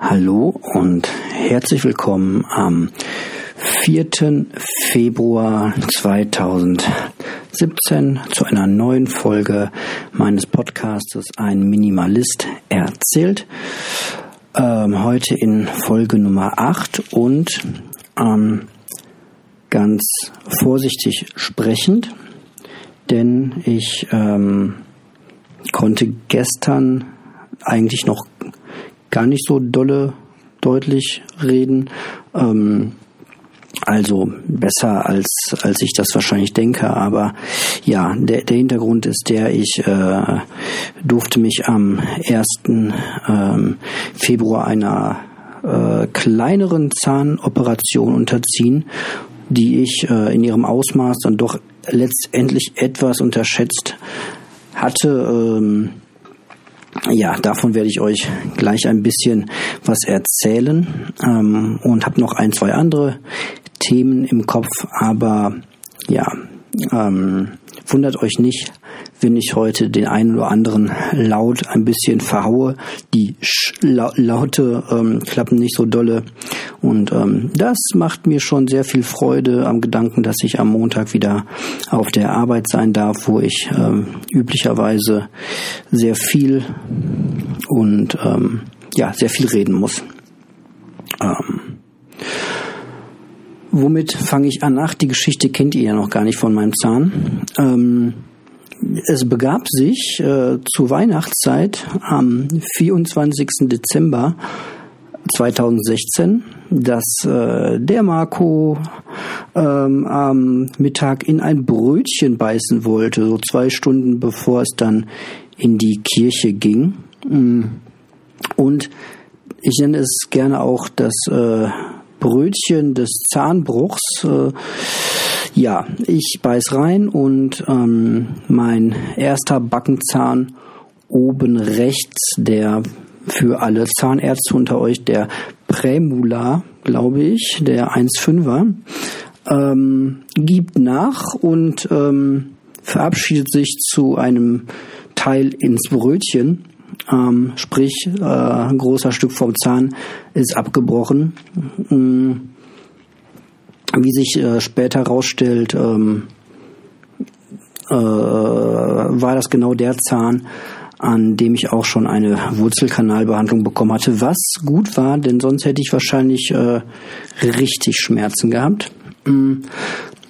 Hallo und herzlich willkommen am 4. Februar 2017 zu einer neuen Folge meines Podcastes Ein Minimalist erzählt. Ähm, heute in Folge Nummer 8 und ähm, ganz vorsichtig sprechend, denn ich ähm, konnte gestern eigentlich noch gar nicht so dolle deutlich reden. Ähm, also besser als als ich das wahrscheinlich denke, aber ja, der, der Hintergrund ist der, ich äh, durfte mich am 1. Ähm, Februar einer äh, kleineren Zahnoperation unterziehen, die ich äh, in ihrem Ausmaß dann doch letztendlich etwas unterschätzt hatte. Ähm, ja, davon werde ich euch gleich ein bisschen was erzählen. Ähm, und habe noch ein, zwei andere Themen im Kopf, aber ja, ähm, wundert euch nicht, wenn ich heute den einen oder anderen Laut ein bisschen verhaue. Die Sch La Laute ähm, klappen nicht so dolle. Und ähm, das macht mir schon sehr viel Freude am Gedanken, dass ich am Montag wieder auf der Arbeit sein darf, wo ich ähm, üblicherweise sehr viel und ähm, ja, sehr viel reden muss. Ähm, womit fange ich an? Ach, die Geschichte kennt ihr ja noch gar nicht von meinem Zahn. Ähm, es begab sich äh, zur Weihnachtszeit am 24. Dezember 2016, dass äh, der Marco ähm, am Mittag in ein Brötchen beißen wollte, so zwei Stunden bevor es dann in die Kirche ging. Mm. Und ich nenne es gerne auch das äh, Brötchen des Zahnbruchs. Äh, ja, ich beiß rein und ähm, mein erster Backenzahn oben rechts, der für alle Zahnärzte unter euch, der Prämular, glaube ich, der 1,5er, ähm, gibt nach und ähm, verabschiedet sich zu einem Teil ins Brötchen. Ähm, sprich, äh, ein großer Stück vom Zahn ist abgebrochen. Ähm, wie sich äh, später herausstellt, ähm, äh, war das genau der Zahn, an dem ich auch schon eine Wurzelkanalbehandlung bekommen hatte, was gut war, denn sonst hätte ich wahrscheinlich äh, richtig Schmerzen gehabt. Mm,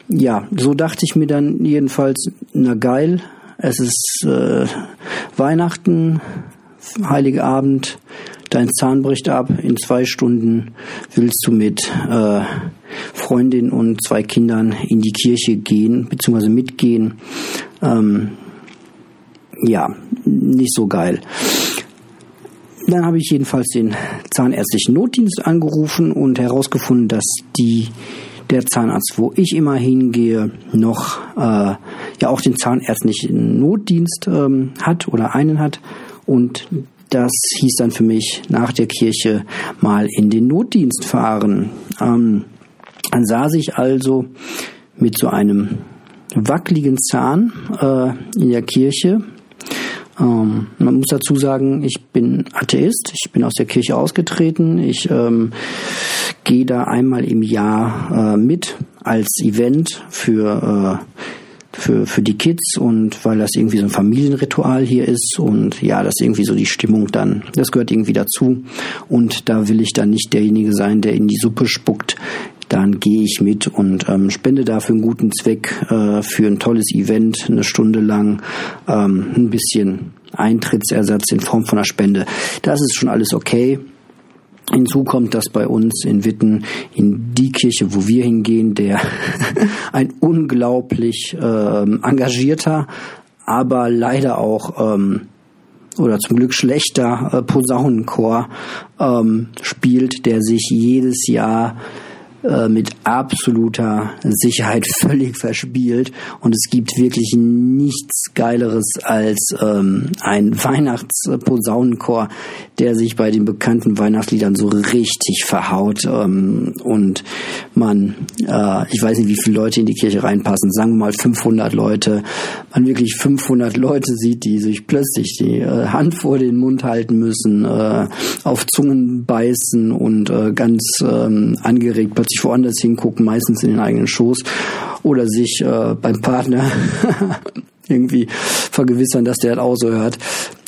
ja, so dachte ich mir dann jedenfalls, na geil, es ist äh, Weihnachten, Heilige Abend, dein Zahn bricht ab, in zwei Stunden willst du mit äh, Freundin und zwei Kindern in die Kirche gehen, beziehungsweise mitgehen. Ähm, ja, nicht so geil. Dann habe ich jedenfalls den zahnärztlichen Notdienst angerufen und herausgefunden, dass die der Zahnarzt, wo ich immer hingehe, noch äh, ja auch den zahnärztlichen Notdienst ähm, hat oder einen hat und das hieß dann für mich nach der Kirche mal in den Notdienst fahren. Ähm, dann saß ich also mit so einem wackeligen Zahn äh, in der Kirche. Ähm, man muss dazu sagen, ich bin Atheist, ich bin aus der Kirche ausgetreten, ich ähm, gehe da einmal im Jahr äh, mit als Event für äh, für, für die Kids und weil das irgendwie so ein Familienritual hier ist und ja, das irgendwie so die Stimmung dann, das gehört irgendwie dazu und da will ich dann nicht derjenige sein, der in die Suppe spuckt, dann gehe ich mit und ähm, spende dafür einen guten Zweck äh, für ein tolles Event, eine Stunde lang, ähm, ein bisschen Eintrittsersatz in Form von einer Spende. Das ist schon alles okay. Hinzu kommt, dass bei uns in Witten, in die Kirche, wo wir hingehen, der ein unglaublich ähm, engagierter, aber leider auch ähm, oder zum Glück schlechter äh, Posaunenchor ähm, spielt, der sich jedes Jahr äh, mit absoluter Sicherheit völlig verspielt. Und es gibt wirklich nichts Geileres als ähm, ein Weihnachtsposaunenchor, der sich bei den bekannten Weihnachtsliedern so richtig verhaut. Ähm, und man, äh, ich weiß nicht, wie viele Leute in die Kirche reinpassen, sagen wir mal 500 Leute, man wirklich 500 Leute sieht, die sich plötzlich die äh, Hand vor den Mund halten müssen, äh, auf Zungen beißen und äh, ganz ähm, angeregt plötzlich woanders hingucken, meistens in den eigenen Schoß oder sich äh, beim Partner irgendwie vergewissern, dass der das auch so hört.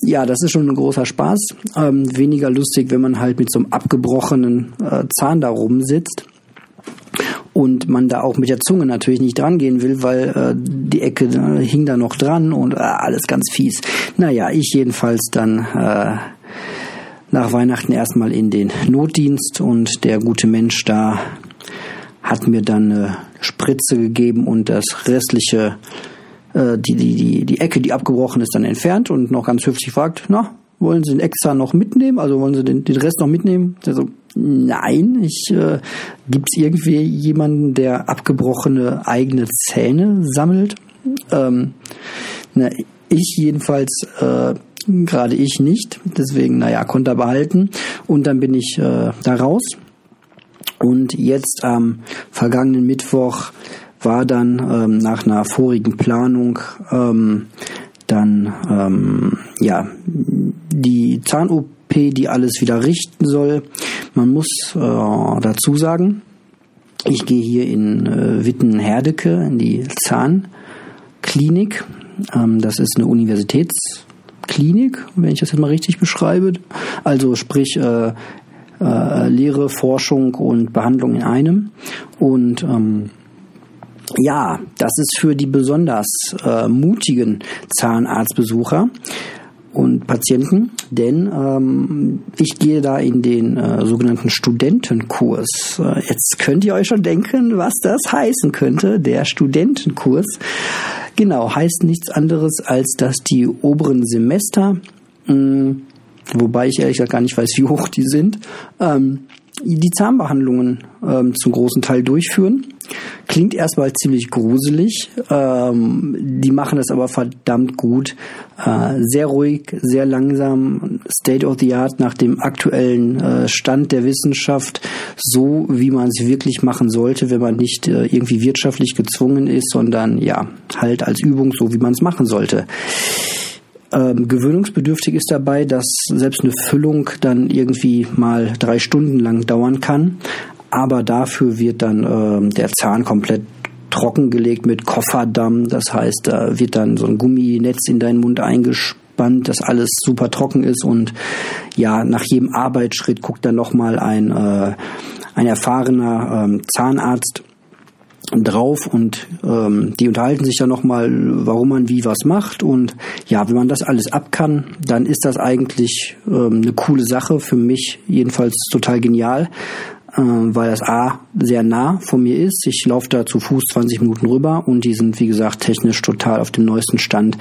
Ja, das ist schon ein großer Spaß. Ähm, weniger lustig, wenn man halt mit so einem abgebrochenen äh, Zahn da rumsitzt und man da auch mit der Zunge natürlich nicht dran gehen will, weil äh, die Ecke äh, hing da noch dran und äh, alles ganz fies. Naja, ich jedenfalls dann äh, nach Weihnachten erstmal in den Notdienst und der gute Mensch da hat mir dann eine Spritze gegeben und das restliche, äh, die, die, die, die Ecke, die abgebrochen ist, dann entfernt und noch ganz höflich fragt, na, wollen Sie den extra noch mitnehmen? Also wollen Sie den, den Rest noch mitnehmen? Also, nein, ich äh, gibt es irgendwie jemanden, der abgebrochene eigene Zähne sammelt? Ähm, na, ich jedenfalls äh, gerade ich nicht. Deswegen, naja, konnte er behalten. Und dann bin ich äh, da raus. Und jetzt am vergangenen Mittwoch war dann ähm, nach einer vorigen Planung ähm, dann ähm, ja die Zahn-OP, die alles wieder richten soll. Man muss äh, dazu sagen, ich gehe hier in äh, Witten-Herdecke in die Zahnklinik. Ähm, das ist eine Universitäts Klinik, wenn ich das jetzt mal richtig beschreibe. Also sprich äh, äh, Lehre, Forschung und Behandlung in einem. Und ähm, ja, das ist für die besonders äh, mutigen Zahnarztbesucher und Patienten, denn ähm, ich gehe da in den äh, sogenannten Studentenkurs. Äh, jetzt könnt ihr euch schon denken, was das heißen könnte, der Studentenkurs. Genau, heißt nichts anderes, als dass die oberen Semester, mh, hm, wobei ich ehrlich gesagt gar nicht weiß, wie hoch die sind, ähm, die Zahnbehandlungen ähm, zum großen Teil durchführen. Klingt erstmal ziemlich gruselig. Ähm, die machen das aber verdammt gut. Äh, sehr ruhig, sehr langsam, State of the Art nach dem aktuellen äh, Stand der Wissenschaft, so wie man es wirklich machen sollte, wenn man nicht äh, irgendwie wirtschaftlich gezwungen ist, sondern ja, halt als Übung, so wie man es machen sollte. Ähm, gewöhnungsbedürftig ist dabei, dass selbst eine Füllung dann irgendwie mal drei Stunden lang dauern kann. Aber dafür wird dann ähm, der Zahn komplett trockengelegt mit Kofferdamm. Das heißt, da wird dann so ein Gumminetz in deinen Mund eingespannt, dass alles super trocken ist und ja, nach jedem Arbeitsschritt guckt dann nochmal ein, äh, ein erfahrener ähm, Zahnarzt drauf und ähm, die unterhalten sich dann nochmal, warum man wie was macht. Und ja, wenn man das alles ab kann, dann ist das eigentlich ähm, eine coole Sache, für mich jedenfalls total genial, äh, weil das A sehr nah von mir ist, ich laufe da zu Fuß 20 Minuten rüber und die sind wie gesagt technisch total auf dem neuesten Stand.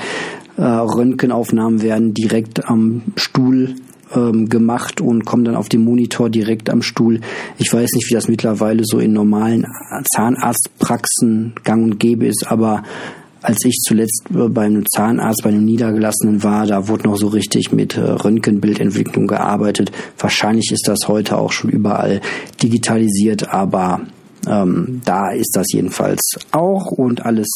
Äh, Röntgenaufnahmen werden direkt am Stuhl ähm, gemacht und komme dann auf dem Monitor direkt am Stuhl. Ich weiß nicht, wie das mittlerweile so in normalen Zahnarztpraxen gang und gäbe ist, aber als ich zuletzt bei einem Zahnarzt, bei einem Niedergelassenen war, da wurde noch so richtig mit äh, Röntgenbildentwicklung gearbeitet. Wahrscheinlich ist das heute auch schon überall digitalisiert, aber ähm, da ist das jedenfalls auch und alles,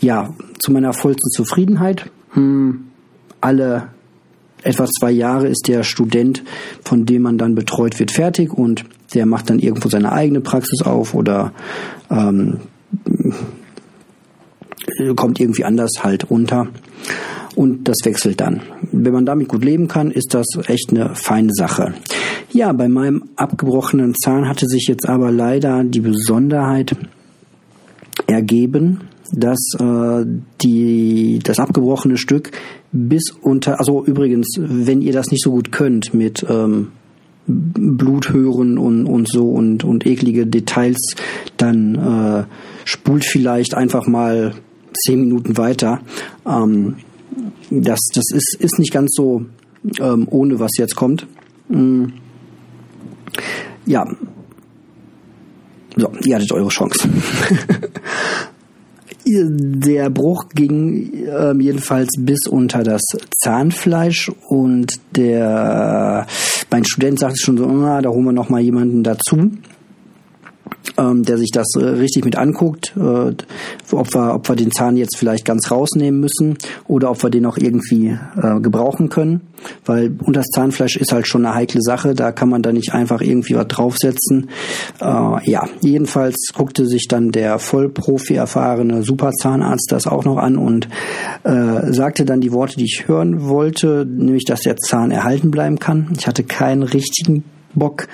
ja, zu meiner vollsten Zufriedenheit. Hm, alle etwa zwei Jahre ist der Student, von dem man dann betreut wird, fertig und der macht dann irgendwo seine eigene Praxis auf oder ähm, kommt irgendwie anders halt unter und das wechselt dann. Wenn man damit gut leben kann, ist das echt eine feine Sache. Ja, bei meinem abgebrochenen Zahn hatte sich jetzt aber leider die Besonderheit ergeben, dass äh, die, das abgebrochene Stück bis unter, also übrigens, wenn ihr das nicht so gut könnt mit ähm, Blut hören und, und so und, und eklige Details, dann äh, spult vielleicht einfach mal zehn Minuten weiter. Ähm, das das ist, ist nicht ganz so ähm, ohne, was jetzt kommt. Mm. Ja, So, ihr hattet eure Chance. Der Bruch ging äh, jedenfalls bis unter das Zahnfleisch und der mein Student sagte schon so, ah, da holen wir noch mal jemanden dazu ähm, der sich das äh, richtig mit anguckt, äh, ob, wir, ob wir den Zahn jetzt vielleicht ganz rausnehmen müssen oder ob wir den auch irgendwie äh, gebrauchen können, weil unter das Zahnfleisch ist halt schon eine heikle Sache, da kann man da nicht einfach irgendwie was draufsetzen. Äh, ja, jedenfalls guckte sich dann der Vollprofi erfahrene Superzahnarzt das auch noch an und äh, sagte dann die Worte, die ich hören wollte, nämlich, dass der Zahn erhalten bleiben kann. Ich hatte keinen richtigen Bock,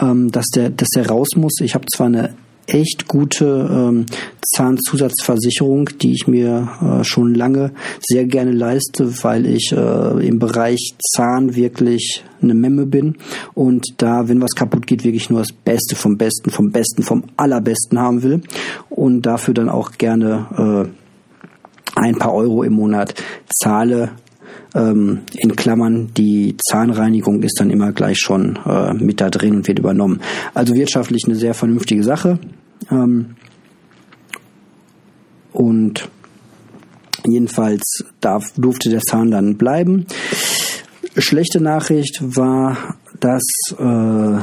ähm, dass der, dass der raus muss. Ich habe zwar eine echt gute ähm, Zahnzusatzversicherung, die ich mir äh, schon lange sehr gerne leiste, weil ich äh, im Bereich Zahn wirklich eine Memme bin und da, wenn was kaputt geht, wirklich nur das Beste vom Besten, vom Besten, vom Allerbesten haben will und dafür dann auch gerne äh, ein paar Euro im Monat zahle, ähm, in Klammern, die Zahnreinigung ist dann immer gleich schon äh, mit da drin und wird übernommen. Also wirtschaftlich eine sehr vernünftige Sache. Ähm, und jedenfalls darf, durfte der Zahn dann bleiben. Schlechte Nachricht war, dass äh,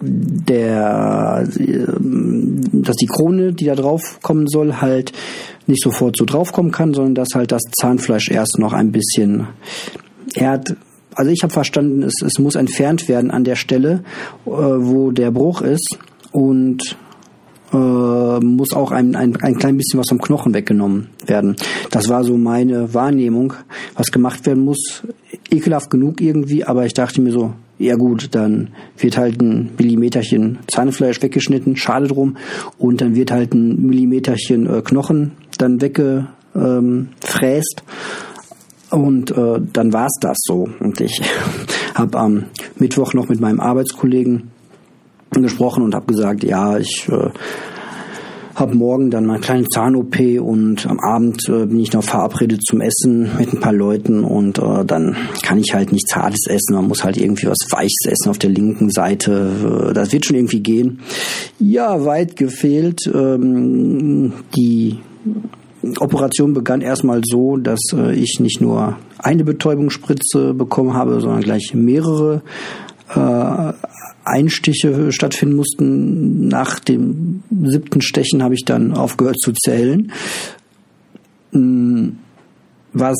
der, äh, dass die Krone, die da drauf kommen soll, halt nicht sofort so draufkommen kann, sondern dass halt das Zahnfleisch erst noch ein bisschen er hat also ich habe verstanden, es, es muss entfernt werden an der Stelle, äh, wo der Bruch ist und äh, muss auch ein, ein, ein klein bisschen was vom Knochen weggenommen werden. Das war so meine Wahrnehmung, was gemacht werden muss. Ekelhaft genug irgendwie, aber ich dachte mir so, ja gut, dann wird halt ein Millimeterchen Zahnfleisch weggeschnitten, schade drum, und dann wird halt ein Millimeterchen äh, Knochen dann weggefräst. Und äh, dann war's das so. Und ich habe am Mittwoch noch mit meinem Arbeitskollegen gesprochen und habe gesagt, ja, ich äh, habe morgen dann meine kleine Zahn-OP und am Abend äh, bin ich noch verabredet zum Essen mit ein paar Leuten und äh, dann kann ich halt nichts Hartes essen. Man muss halt irgendwie was Weiches essen auf der linken Seite. Äh, das wird schon irgendwie gehen. Ja, weit gefehlt. Ähm, die Operation begann erstmal so, dass äh, ich nicht nur eine Betäubungsspritze bekommen habe, sondern gleich mehrere. Äh, Einstiche stattfinden mussten. Nach dem siebten Stechen habe ich dann aufgehört zu zählen. Hm, was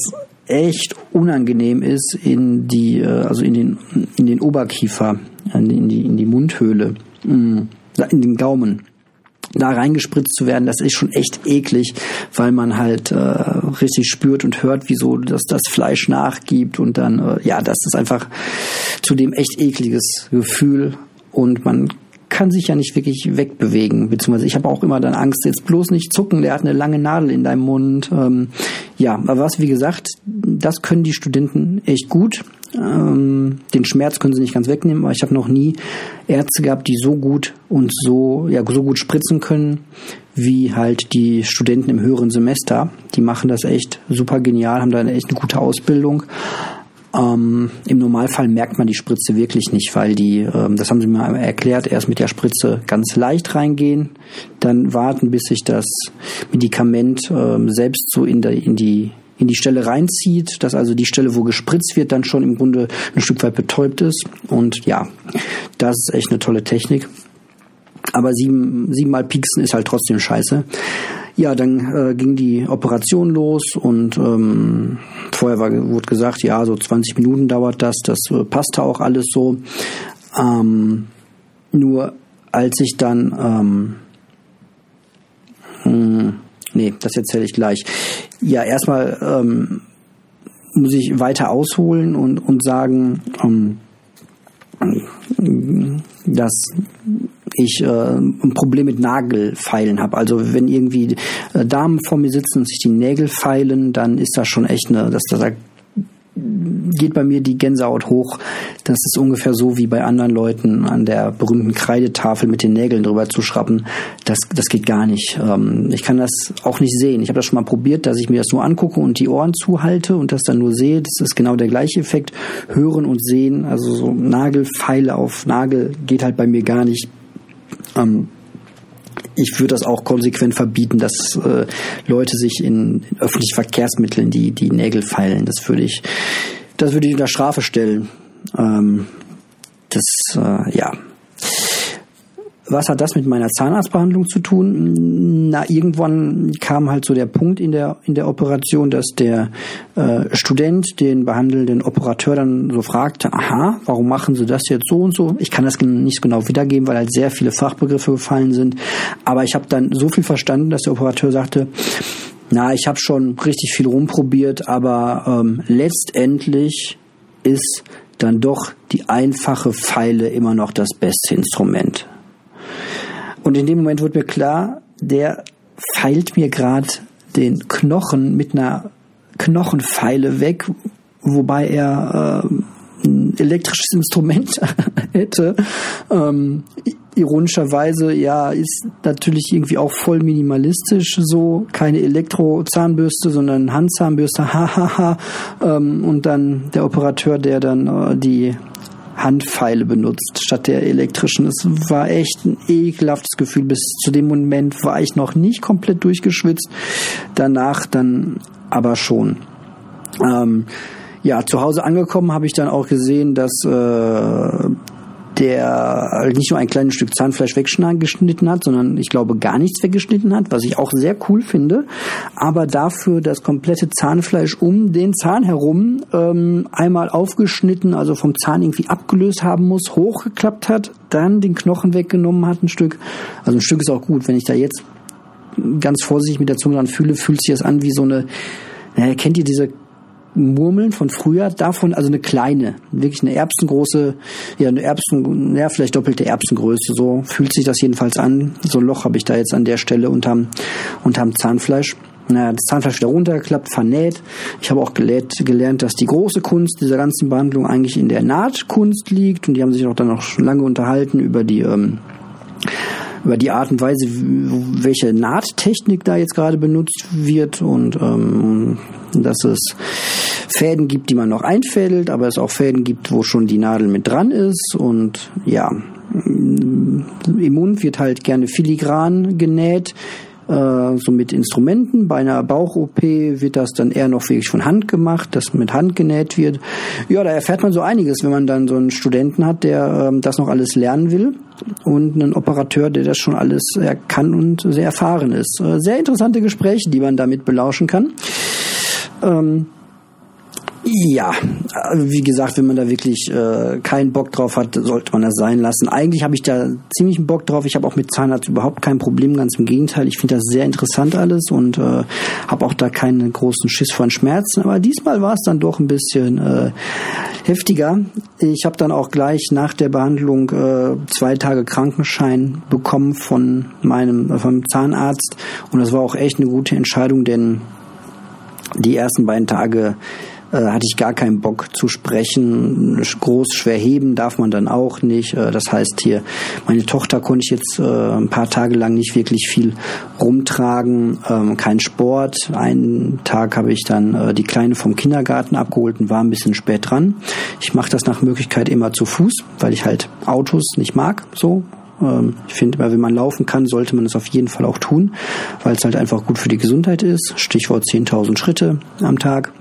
echt unangenehm ist in die, äh, also in den, in den Oberkiefer, in die, in die Mundhöhle, hm, in den Gaumen da reingespritzt zu werden, das ist schon echt eklig, weil man halt äh, richtig spürt und hört, wieso das, das Fleisch nachgibt und dann, äh, ja, das ist einfach zudem echt ekliges Gefühl und man kann sich ja nicht wirklich wegbewegen, beziehungsweise ich habe auch immer dann Angst, jetzt bloß nicht zucken, der hat eine lange Nadel in deinem Mund. Ähm, ja, aber was, wie gesagt, das können die Studenten echt gut. Ähm, den Schmerz können sie nicht ganz wegnehmen, aber ich habe noch nie Ärzte gehabt, die so gut und so, ja, so gut spritzen können, wie halt die Studenten im höheren Semester. Die machen das echt super genial, haben da eine echt eine gute Ausbildung. Ähm, Im Normalfall merkt man die Spritze wirklich nicht, weil die, ähm, das haben sie mir erklärt, erst mit der Spritze ganz leicht reingehen, dann warten, bis sich das Medikament ähm, selbst so in, der, in die in die Stelle reinzieht, dass also die Stelle, wo gespritzt wird, dann schon im Grunde ein Stück weit betäubt ist. Und ja, das ist echt eine tolle Technik. Aber sieben, siebenmal pieksen ist halt trotzdem scheiße. Ja, dann äh, ging die Operation los und ähm, vorher war, wurde gesagt, ja, so 20 Minuten dauert das, das äh, passte auch alles so. Ähm, nur als ich dann, ähm, hm, nee, das erzähle ich gleich. Ja, erstmal ähm, muss ich weiter ausholen und, und sagen, ähm, dass ich äh, ein Problem mit Nagelfeilen habe. Also wenn irgendwie äh, Damen vor mir sitzen und sich die Nägel feilen, dann ist das schon echt eine, dass da geht bei mir die Gänsehaut hoch. Das ist ungefähr so wie bei anderen Leuten an der berühmten Kreidetafel mit den Nägeln drüber zu schrappen. Das, das geht gar nicht. Ähm, ich kann das auch nicht sehen. Ich habe das schon mal probiert, dass ich mir das nur angucke und die Ohren zuhalte und das dann nur sehe. Das ist genau der gleiche Effekt. Hören und sehen, also so Nagelfeile auf Nagel geht halt bei mir gar nicht. Ähm, ich würde das auch konsequent verbieten, dass äh, Leute sich in, öffentlichen Verkehrsmitteln die, die Nägel feilen. Das würde ich, das würde ich unter Strafe stellen. Ähm, das, äh, ja. Was hat das mit meiner Zahnarztbehandlung zu tun? Na, irgendwann kam halt so der Punkt in der in der Operation, dass der äh, Student den behandelnden Operateur dann so fragte, aha, warum machen Sie das jetzt so und so? Ich kann das nicht genau wiedergeben, weil halt sehr viele Fachbegriffe gefallen sind. Aber ich habe dann so viel verstanden, dass der Operateur sagte, na, ich habe schon richtig viel rumprobiert, aber ähm, letztendlich ist dann doch die einfache Pfeile immer noch das beste Instrument. Und in dem Moment wurde mir klar, der feilt mir gerade den Knochen mit einer Knochenpfeile weg, wobei er äh, ein elektrisches Instrument hätte. Ähm, ironischerweise, ja, ist natürlich irgendwie auch voll minimalistisch, so keine Elektro-Zahnbürste, sondern Handzahnbürste, hahaha. ähm, und dann der Operateur, der dann äh, die Handpfeile benutzt statt der elektrischen. Es war echt ein ekelhaftes Gefühl. Bis zu dem Moment war ich noch nicht komplett durchgeschwitzt. Danach dann aber schon. Ähm, ja, zu Hause angekommen habe ich dann auch gesehen, dass äh, der nicht nur ein kleines Stück Zahnfleisch weggeschnitten hat, sondern ich glaube gar nichts weggeschnitten hat, was ich auch sehr cool finde, aber dafür das komplette Zahnfleisch um den Zahn herum ähm, einmal aufgeschnitten, also vom Zahn irgendwie abgelöst haben muss, hochgeklappt hat, dann den Knochen weggenommen hat ein Stück. Also ein Stück ist auch gut, wenn ich da jetzt ganz vorsichtig mit der Zunge dran fühle, fühlt sich das an wie so eine, naja, kennt ihr diese Murmeln von früher, davon also eine kleine, wirklich eine erbsengroße, ja eine Erbsen, ja vielleicht doppelte Erbsengröße, so fühlt sich das jedenfalls an. So ein Loch habe ich da jetzt an der Stelle unterm, unterm Zahnfleisch. Naja, das Zahnfleisch wieder runtergeklappt, vernäht. Ich habe auch gelernt, gelernt, dass die große Kunst dieser ganzen Behandlung eigentlich in der Nahtkunst liegt und die haben sich auch dann noch lange unterhalten über die ähm, über die Art und Weise, welche Nahttechnik da jetzt gerade benutzt wird und ähm, dass es Fäden gibt, die man noch einfädelt, aber es auch Fäden gibt, wo schon die Nadel mit dran ist und ja, im Mund wird halt gerne filigran genäht, äh, so mit Instrumenten. Bei einer Bauch-OP wird das dann eher noch wirklich von Hand gemacht, dass mit Hand genäht wird. Ja, da erfährt man so einiges, wenn man dann so einen Studenten hat, der ähm, das noch alles lernen will und einen Operateur, der das schon alles äh, kann und sehr erfahren ist. Äh, sehr interessante Gespräche, die man damit belauschen kann. Ähm, ja, wie gesagt, wenn man da wirklich äh, keinen Bock drauf hat, sollte man das sein lassen. Eigentlich habe ich da ziemlich einen Bock drauf. Ich habe auch mit Zahnarzt überhaupt kein Problem, ganz im Gegenteil. Ich finde das sehr interessant alles und äh, habe auch da keinen großen Schiss von Schmerzen. Aber diesmal war es dann doch ein bisschen äh, heftiger. Ich habe dann auch gleich nach der Behandlung äh, zwei Tage Krankenschein bekommen von meinem äh, vom Zahnarzt und das war auch echt eine gute Entscheidung, denn die ersten beiden Tage hatte ich gar keinen Bock zu sprechen. Groß schwer heben darf man dann auch nicht. Äh, das heißt hier, meine Tochter konnte ich jetzt äh, ein paar Tage lang nicht wirklich viel rumtragen. Ähm, kein Sport. Einen Tag habe ich dann äh, die Kleine vom Kindergarten abgeholt und war ein bisschen spät dran. Ich mache das nach Möglichkeit immer zu Fuß, weil ich halt Autos nicht mag. So ähm, ich finde wenn man laufen kann, sollte man es auf jeden Fall auch tun, weil es halt einfach gut für die Gesundheit ist. Stichwort 10.000 Schritte am Tag.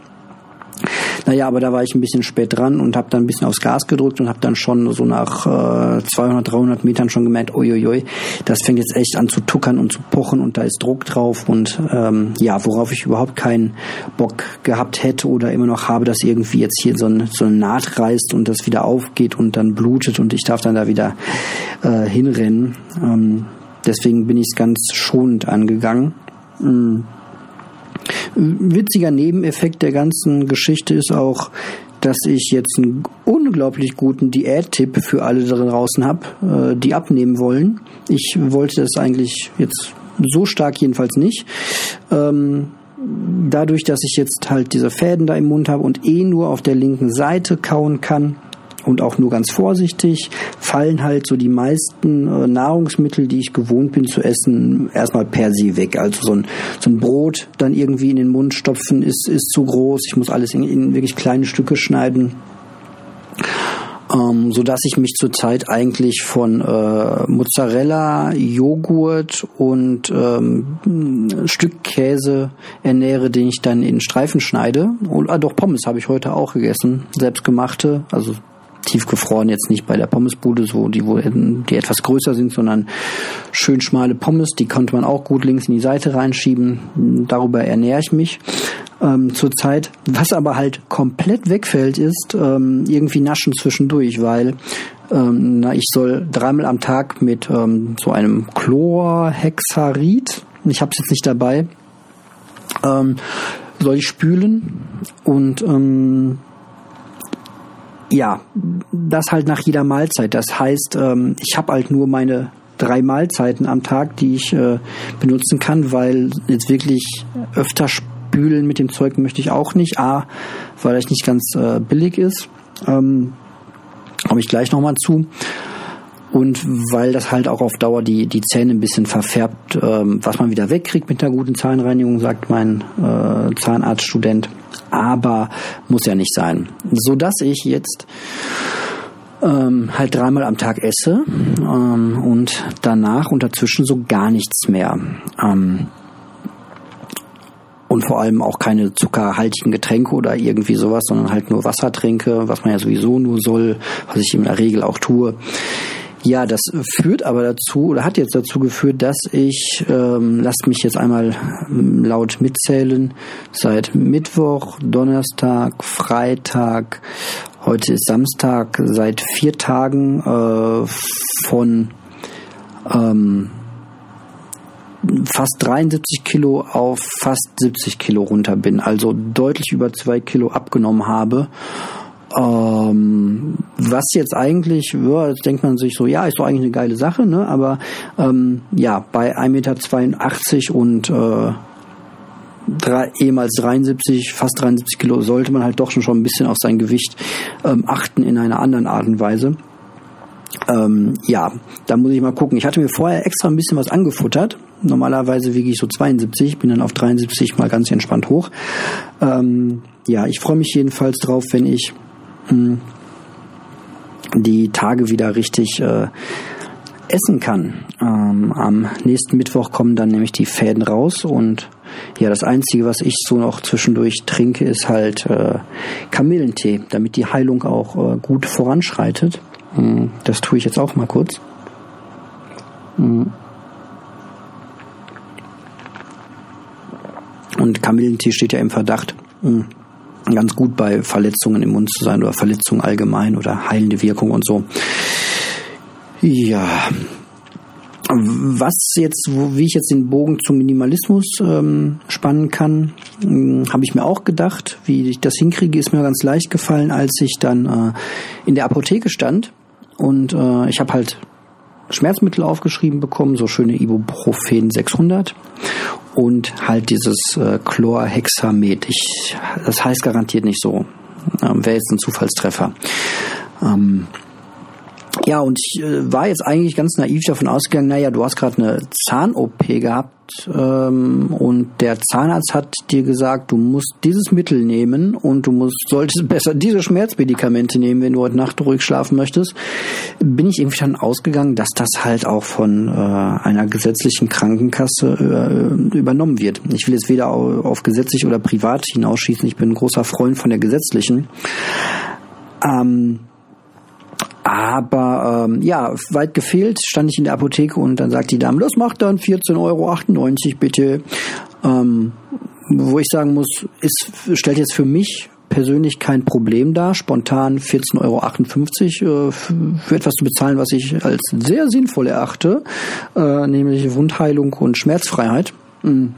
Naja, aber da war ich ein bisschen spät dran und habe dann ein bisschen aufs Gas gedrückt und habe dann schon so nach äh, 200, 300 Metern schon gemerkt, uiuiui, das fängt jetzt echt an zu tuckern und zu pochen und da ist Druck drauf und ähm, ja, worauf ich überhaupt keinen Bock gehabt hätte oder immer noch habe, dass irgendwie jetzt hier so, ein, so eine Naht reißt und das wieder aufgeht und dann blutet und ich darf dann da wieder äh, hinrennen. Ähm, deswegen bin ich es ganz schonend angegangen. Mhm. Witziger Nebeneffekt der ganzen Geschichte ist auch, dass ich jetzt einen unglaublich guten Diät-Tipp für alle da draußen habe, äh, die abnehmen wollen. Ich wollte das eigentlich jetzt so stark jedenfalls nicht. Ähm, dadurch, dass ich jetzt halt diese Fäden da im Mund habe und eh nur auf der linken Seite kauen kann, und auch nur ganz vorsichtig, fallen halt so die meisten äh, Nahrungsmittel, die ich gewohnt bin zu essen, erstmal per se weg. Also so ein, so ein Brot dann irgendwie in den Mund stopfen ist, ist zu groß. Ich muss alles in, in wirklich kleine Stücke schneiden. ähm, so dass ich mich zurzeit eigentlich von äh, Mozzarella, Joghurt und ähm, Stück Käse ernähre, den ich dann in Streifen schneide. Und, ah, doch Pommes habe ich heute auch gegessen, selbstgemachte, also tiefgefroren jetzt nicht bei der Pommesbude, so die, wo, die etwas größer sind, sondern schön schmale Pommes, die konnte man auch gut links in die Seite reinschieben. Darüber ernähre ich mich ähm, zurzeit. Was aber halt komplett wegfällt, ist ähm, irgendwie Naschen zwischendurch, weil ähm, na, ich soll dreimal am Tag mit ähm, so einem Chlorhexarid, ich habe es jetzt nicht dabei, ähm, soll ich spülen und ähm, ja, das halt nach jeder Mahlzeit. Das heißt, ähm, ich habe halt nur meine drei Mahlzeiten am Tag, die ich äh, benutzen kann, weil jetzt wirklich öfter spülen mit dem Zeug möchte ich auch nicht. A, weil es nicht ganz äh, billig ist. Ähm, Komme ich gleich nochmal zu. Und weil das halt auch auf Dauer die, die Zähne ein bisschen verfärbt, ähm, was man wieder wegkriegt mit einer guten Zahnreinigung, sagt mein äh, Zahnarztstudent. Aber muss ja nicht sein. So dass ich jetzt ähm, halt dreimal am Tag esse ähm, und danach und dazwischen so gar nichts mehr. Ähm, und vor allem auch keine zuckerhaltigen Getränke oder irgendwie sowas, sondern halt nur Wasser trinke, was man ja sowieso nur soll, was ich in der Regel auch tue. Ja, das führt aber dazu oder hat jetzt dazu geführt, dass ich, ähm, lasst mich jetzt einmal ähm, laut mitzählen, seit Mittwoch, Donnerstag, Freitag, heute ist Samstag, seit vier Tagen äh, von ähm, fast 73 Kilo auf fast 70 Kilo runter bin, also deutlich über zwei Kilo abgenommen habe. Ähm, was jetzt eigentlich, ja, jetzt denkt man sich so, ja, ist doch eigentlich eine geile Sache, ne? Aber ähm, ja, bei 1,82 Meter und äh, drei, ehemals 73, fast 73 Kilo, sollte man halt doch schon, schon ein bisschen auf sein Gewicht ähm, achten in einer anderen Art und Weise. Ähm, ja, da muss ich mal gucken. Ich hatte mir vorher extra ein bisschen was angefuttert. Normalerweise wiege ich so 72, bin dann auf 73 mal ganz entspannt hoch. Ähm, ja, ich freue mich jedenfalls drauf, wenn ich die Tage wieder richtig äh, essen kann. Ähm, am nächsten Mittwoch kommen dann nämlich die Fäden raus und ja, das Einzige, was ich so noch zwischendurch trinke, ist halt äh, Kamillentee, damit die Heilung auch äh, gut voranschreitet. Hm, das tue ich jetzt auch mal kurz. Hm. Und Kamillentee steht ja im Verdacht, hm, ganz gut bei Verletzungen im Mund zu sein oder Verletzungen allgemein oder heilende Wirkung und so. Ja. Was jetzt, wie ich jetzt den Bogen zum Minimalismus ähm, spannen kann, hm, habe ich mir auch gedacht. Wie ich das hinkriege, ist mir ganz leicht gefallen, als ich dann äh, in der Apotheke stand und äh, ich habe halt Schmerzmittel aufgeschrieben bekommen, so schöne Ibuprofen 600 und halt dieses äh, Chlorhexamet. Ich, das heißt garantiert nicht so. Ähm, Wäre jetzt ein Zufallstreffer. Ähm, ja, und ich äh, war jetzt eigentlich ganz naiv davon ausgegangen, naja, du hast gerade eine Zahn-OP gehabt ähm, und der Zahnarzt hat dir gesagt, du musst dieses Mittel nehmen und du musst, solltest besser diese Schmerzmedikamente nehmen, wenn du heute Nacht ruhig schlafen möchtest. Bin ich irgendwie dann ausgegangen, dass das halt auch von äh, einer gesetzlichen Krankenkasse äh, übernommen wird. Ich will jetzt weder auf gesetzlich oder privat hinausschießen, ich bin ein großer Freund von der gesetzlichen. Ähm, aber ähm, ja, weit gefehlt, stand ich in der Apotheke und dann sagt die Dame, das macht dann 14,98 Euro bitte. Ähm, wo ich sagen muss, ist, stellt jetzt für mich persönlich kein Problem dar, spontan 14,58 Euro äh, für etwas zu bezahlen, was ich als sehr sinnvoll erachte, äh, nämlich Wundheilung und Schmerzfreiheit. Mhm.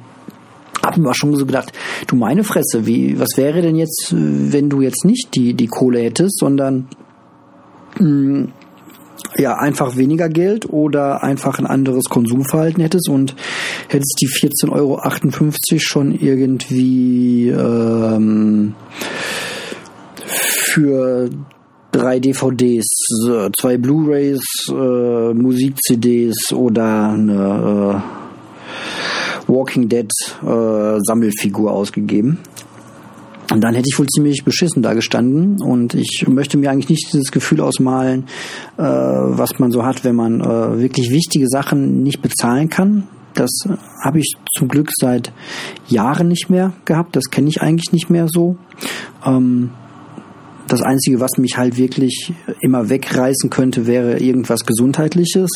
Hab mir auch schon so gedacht, du meine Fresse, wie, was wäre denn jetzt, wenn du jetzt nicht die, die Kohle hättest, sondern Mm, ja, einfach weniger Geld oder einfach ein anderes Konsumverhalten hättest und hättest die 14,58 Euro schon irgendwie ähm, für drei DVDs, zwei Blu-rays, äh, Musik-CDs oder eine äh, Walking Dead äh, Sammelfigur ausgegeben. Und dann hätte ich wohl ziemlich beschissen da gestanden. Und ich möchte mir eigentlich nicht dieses Gefühl ausmalen, äh, was man so hat, wenn man äh, wirklich wichtige Sachen nicht bezahlen kann. Das habe ich zum Glück seit Jahren nicht mehr gehabt. Das kenne ich eigentlich nicht mehr so. Ähm, das Einzige, was mich halt wirklich immer wegreißen könnte, wäre irgendwas Gesundheitliches.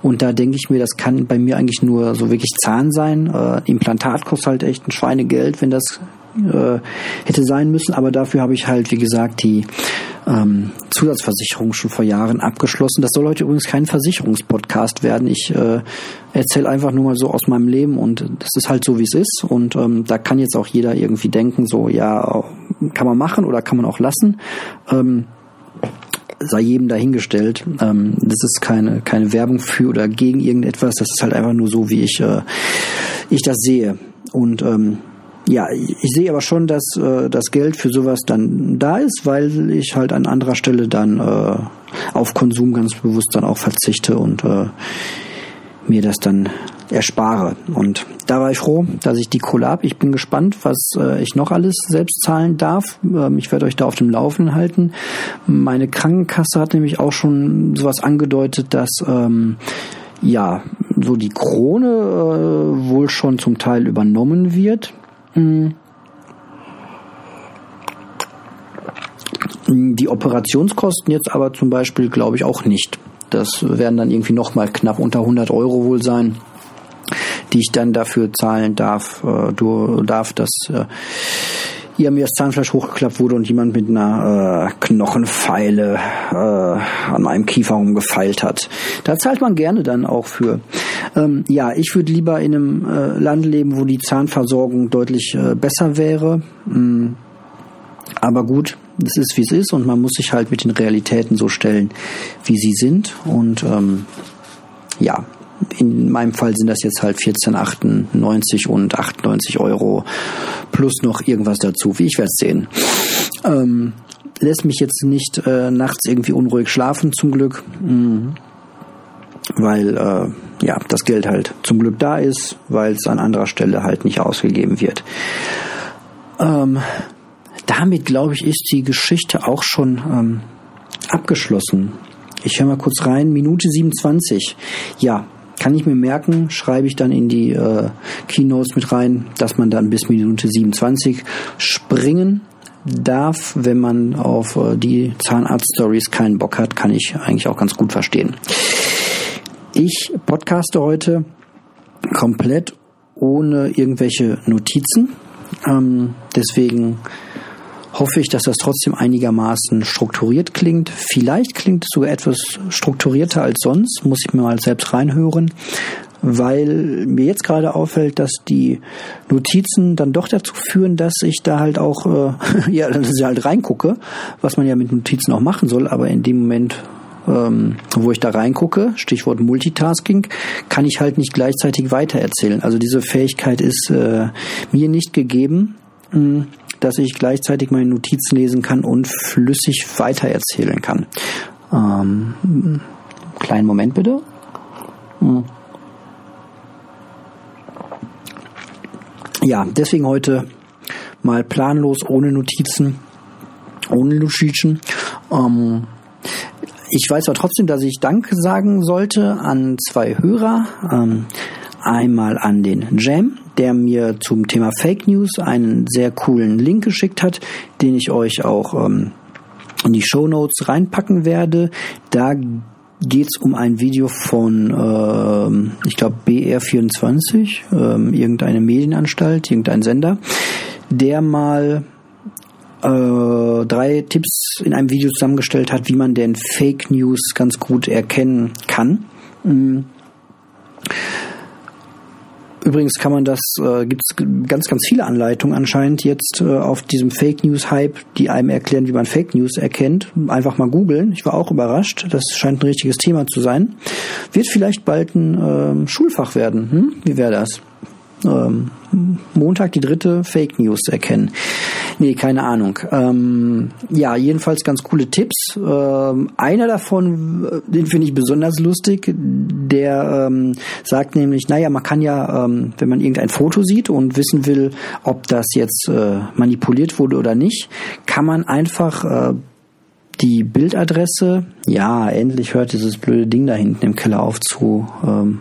Und da denke ich mir, das kann bei mir eigentlich nur so wirklich Zahn sein. Äh, Implantat kostet halt echt ein Schweinegeld, wenn das äh, hätte sein müssen, aber dafür habe ich halt, wie gesagt, die ähm, Zusatzversicherung schon vor Jahren abgeschlossen. Das soll heute übrigens kein Versicherungspodcast werden. Ich äh, erzähle einfach nur mal so aus meinem Leben und das ist halt so, wie es ist. Und ähm, da kann jetzt auch jeder irgendwie denken, so, ja, kann man machen oder kann man auch lassen. Ähm, sei jedem dahingestellt. Ähm, das ist keine, keine Werbung für oder gegen irgendetwas. Das ist halt einfach nur so, wie ich, äh, ich das sehe. Und ähm, ja, ich sehe aber schon, dass äh, das Geld für sowas dann da ist, weil ich halt an anderer Stelle dann äh, auf Konsum ganz bewusst dann auch verzichte und äh, mir das dann erspare. Und da war ich froh, dass ich die Kohle habe. Ich bin gespannt, was äh, ich noch alles selbst zahlen darf. Ähm, ich werde euch da auf dem Laufenden halten. Meine Krankenkasse hat nämlich auch schon sowas angedeutet, dass ähm, ja so die Krone äh, wohl schon zum Teil übernommen wird. Hm. Die Operationskosten jetzt aber zum Beispiel glaube ich auch nicht. Das werden dann irgendwie nochmal knapp unter 100 Euro wohl sein, die ich dann dafür zahlen darf, äh, du, darf, dass äh, ihr mir das Zahnfleisch hochgeklappt wurde und jemand mit einer äh, Knochenfeile äh, an meinem Kiefer rumgefeilt hat. Da zahlt man gerne dann auch für. Ähm, ja, ich würde lieber in einem äh, Land leben, wo die Zahnversorgung deutlich äh, besser wäre. Mm. Aber gut, es ist wie es ist und man muss sich halt mit den Realitäten so stellen, wie sie sind. Und ähm, ja, in meinem Fall sind das jetzt halt 14,98 und 98 Euro plus noch irgendwas dazu, wie ich werde sehen. Ähm, lässt mich jetzt nicht äh, nachts irgendwie unruhig schlafen, zum Glück. Mhm. Weil äh, ja, das Geld halt zum Glück da ist, weil es an anderer Stelle halt nicht ausgegeben wird. Ähm, damit, glaube ich, ist die Geschichte auch schon ähm, abgeschlossen. Ich höre mal kurz rein. Minute 27. Ja, kann ich mir merken, schreibe ich dann in die äh, Keynotes mit rein, dass man dann bis Minute 27 springen darf, wenn man auf äh, die Zahnarzt-Stories keinen Bock hat, kann ich eigentlich auch ganz gut verstehen. Ich podcaste heute komplett ohne irgendwelche Notizen. Ähm, deswegen hoffe ich, dass das trotzdem einigermaßen strukturiert klingt. Vielleicht klingt es sogar etwas strukturierter als sonst, muss ich mir mal selbst reinhören, weil mir jetzt gerade auffällt, dass die Notizen dann doch dazu führen, dass ich da halt auch, äh, ja, dass ich halt reingucke, was man ja mit Notizen auch machen soll, aber in dem Moment, ähm, wo ich da reingucke, Stichwort Multitasking, kann ich halt nicht gleichzeitig weitererzählen. Also diese Fähigkeit ist äh, mir nicht gegeben. Dass ich gleichzeitig meine Notizen lesen kann und flüssig weitererzählen kann. Ähm, kleinen Moment bitte. Hm. Ja, deswegen heute mal planlos, ohne Notizen, ohne Notizen. Ähm, ich weiß aber trotzdem, dass ich Danke sagen sollte an zwei Hörer. Ähm, einmal an den Jam, der mir zum Thema Fake News einen sehr coolen Link geschickt hat, den ich euch auch ähm, in die Show Notes reinpacken werde. Da geht es um ein Video von, ähm, ich glaube, BR24, ähm, irgendeine Medienanstalt, irgendein Sender, der mal äh, drei Tipps in einem Video zusammengestellt hat, wie man denn Fake News ganz gut erkennen kann. Mhm Übrigens kann man das, äh, gibt es ganz, ganz viele Anleitungen anscheinend jetzt äh, auf diesem Fake News Hype, die einem erklären, wie man Fake News erkennt. Einfach mal googeln. Ich war auch überrascht. Das scheint ein richtiges Thema zu sein. Wird vielleicht bald ein äh, Schulfach werden. Hm? Wie wäre das? Ähm, Montag die dritte Fake News erkennen. Nee, keine Ahnung. Ähm, ja, jedenfalls ganz coole Tipps. Ähm, einer davon, den finde ich besonders lustig, der ähm, sagt nämlich, naja, man kann ja, ähm, wenn man irgendein Foto sieht und wissen will, ob das jetzt äh, manipuliert wurde oder nicht, kann man einfach äh, die Bildadresse, ja, endlich hört dieses blöde Ding da hinten im Keller auf zu, ähm,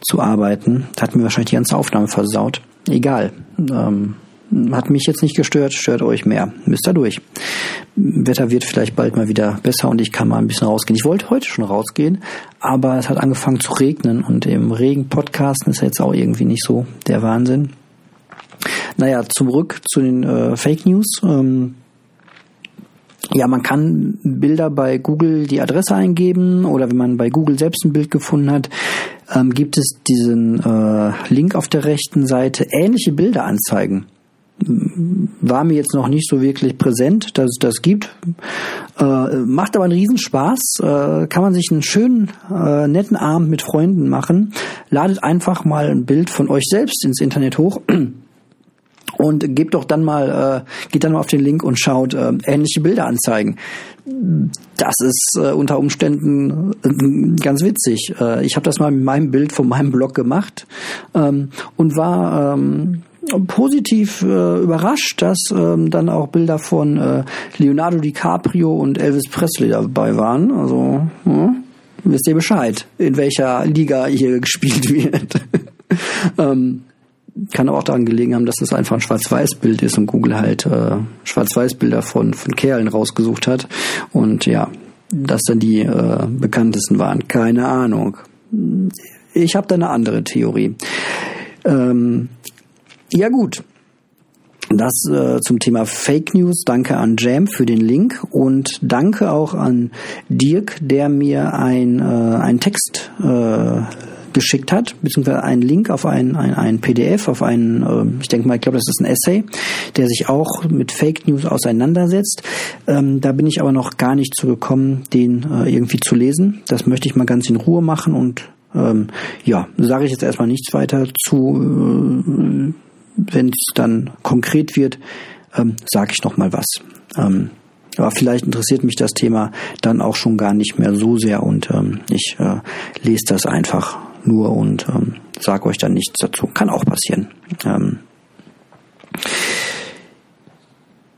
zu arbeiten. Hat mir wahrscheinlich die ganze Aufnahme versaut. Egal. Ähm, hat mich jetzt nicht gestört, stört euch mehr. Müsst ihr durch. Wetter wird vielleicht bald mal wieder besser und ich kann mal ein bisschen rausgehen. Ich wollte heute schon rausgehen, aber es hat angefangen zu regnen und im Regen podcasten ist jetzt auch irgendwie nicht so der Wahnsinn. Naja, zurück zu den äh, Fake News. Ähm, ja, man kann Bilder bei Google die Adresse eingeben oder wenn man bei Google selbst ein Bild gefunden hat, ähm, gibt es diesen äh, Link auf der rechten Seite, ähnliche Bilder anzeigen. War mir jetzt noch nicht so wirklich präsent, dass es das gibt. Äh, macht aber einen Riesenspaß. Äh, kann man sich einen schönen, äh, netten Abend mit Freunden machen. Ladet einfach mal ein Bild von euch selbst ins Internet hoch und gebt doch dann mal, äh, geht dann mal auf den Link und schaut äh, ähnliche Bilder anzeigen. Das ist äh, unter Umständen äh, ganz witzig. Äh, ich habe das mal mit meinem Bild von meinem Blog gemacht ähm, und war ähm, positiv äh, überrascht, dass ähm, dann auch Bilder von äh, Leonardo DiCaprio und Elvis Presley dabei waren. Also ja, wisst ihr Bescheid, in welcher Liga hier gespielt wird. ähm, kann aber auch daran gelegen haben, dass das einfach ein Schwarz-Weiß-Bild ist und Google halt äh, Schwarz-Weiß-Bilder von, von Kerlen rausgesucht hat. Und ja, dass dann die äh, bekanntesten waren. Keine Ahnung. Ich habe da eine andere Theorie. Ähm, ja gut. Das äh, zum Thema Fake News. Danke an Jam für den Link und danke auch an Dirk, der mir ein, äh, einen Text äh, geschickt hat, beziehungsweise einen Link auf ein, ein, ein PDF, auf einen, äh, ich denke mal, ich glaube, das ist ein Essay, der sich auch mit Fake News auseinandersetzt. Ähm, da bin ich aber noch gar nicht zu gekommen, den äh, irgendwie zu lesen. Das möchte ich mal ganz in Ruhe machen und ähm, ja, sage ich jetzt erstmal nichts weiter zu. Äh, Wenn es dann konkret wird, ähm, sage ich noch mal was. Ähm, aber vielleicht interessiert mich das Thema dann auch schon gar nicht mehr so sehr und ähm, ich äh, lese das einfach nur und ähm, sage euch dann nichts dazu. Kann auch passieren. Ähm,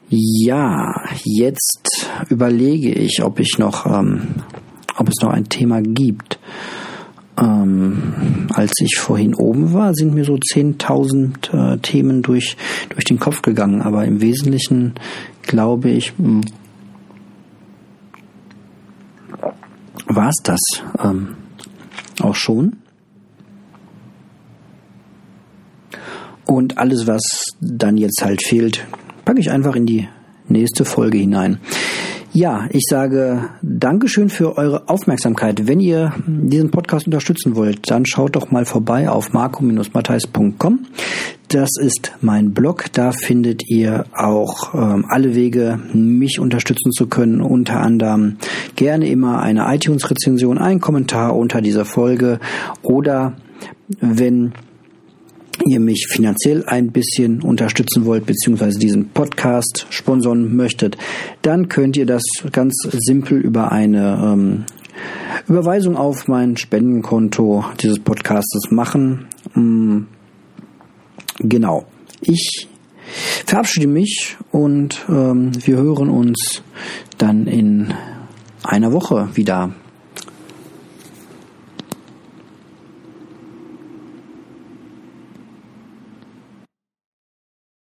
ja, jetzt überlege ich, ob ich noch, ähm, ob es noch ein Thema gibt. Ähm, als ich vorhin oben war, sind mir so 10.000 äh, Themen durch, durch den Kopf gegangen, aber im Wesentlichen glaube ich, hm, war es das ähm, auch schon. Und alles, was dann jetzt halt fehlt, packe ich einfach in die nächste Folge hinein. Ja, ich sage Dankeschön für eure Aufmerksamkeit. Wenn ihr diesen Podcast unterstützen wollt, dann schaut doch mal vorbei auf marco-matthijs.com. Das ist mein Blog. Da findet ihr auch ähm, alle Wege, mich unterstützen zu können. Unter anderem gerne immer eine iTunes-Rezension, ein Kommentar unter dieser Folge oder wenn ihr mich finanziell ein bisschen unterstützen wollt, beziehungsweise diesen Podcast sponsern möchtet, dann könnt ihr das ganz simpel über eine ähm, Überweisung auf mein Spendenkonto dieses Podcastes machen. Ähm, genau. Ich verabschiede mich und ähm, wir hören uns dann in einer Woche wieder.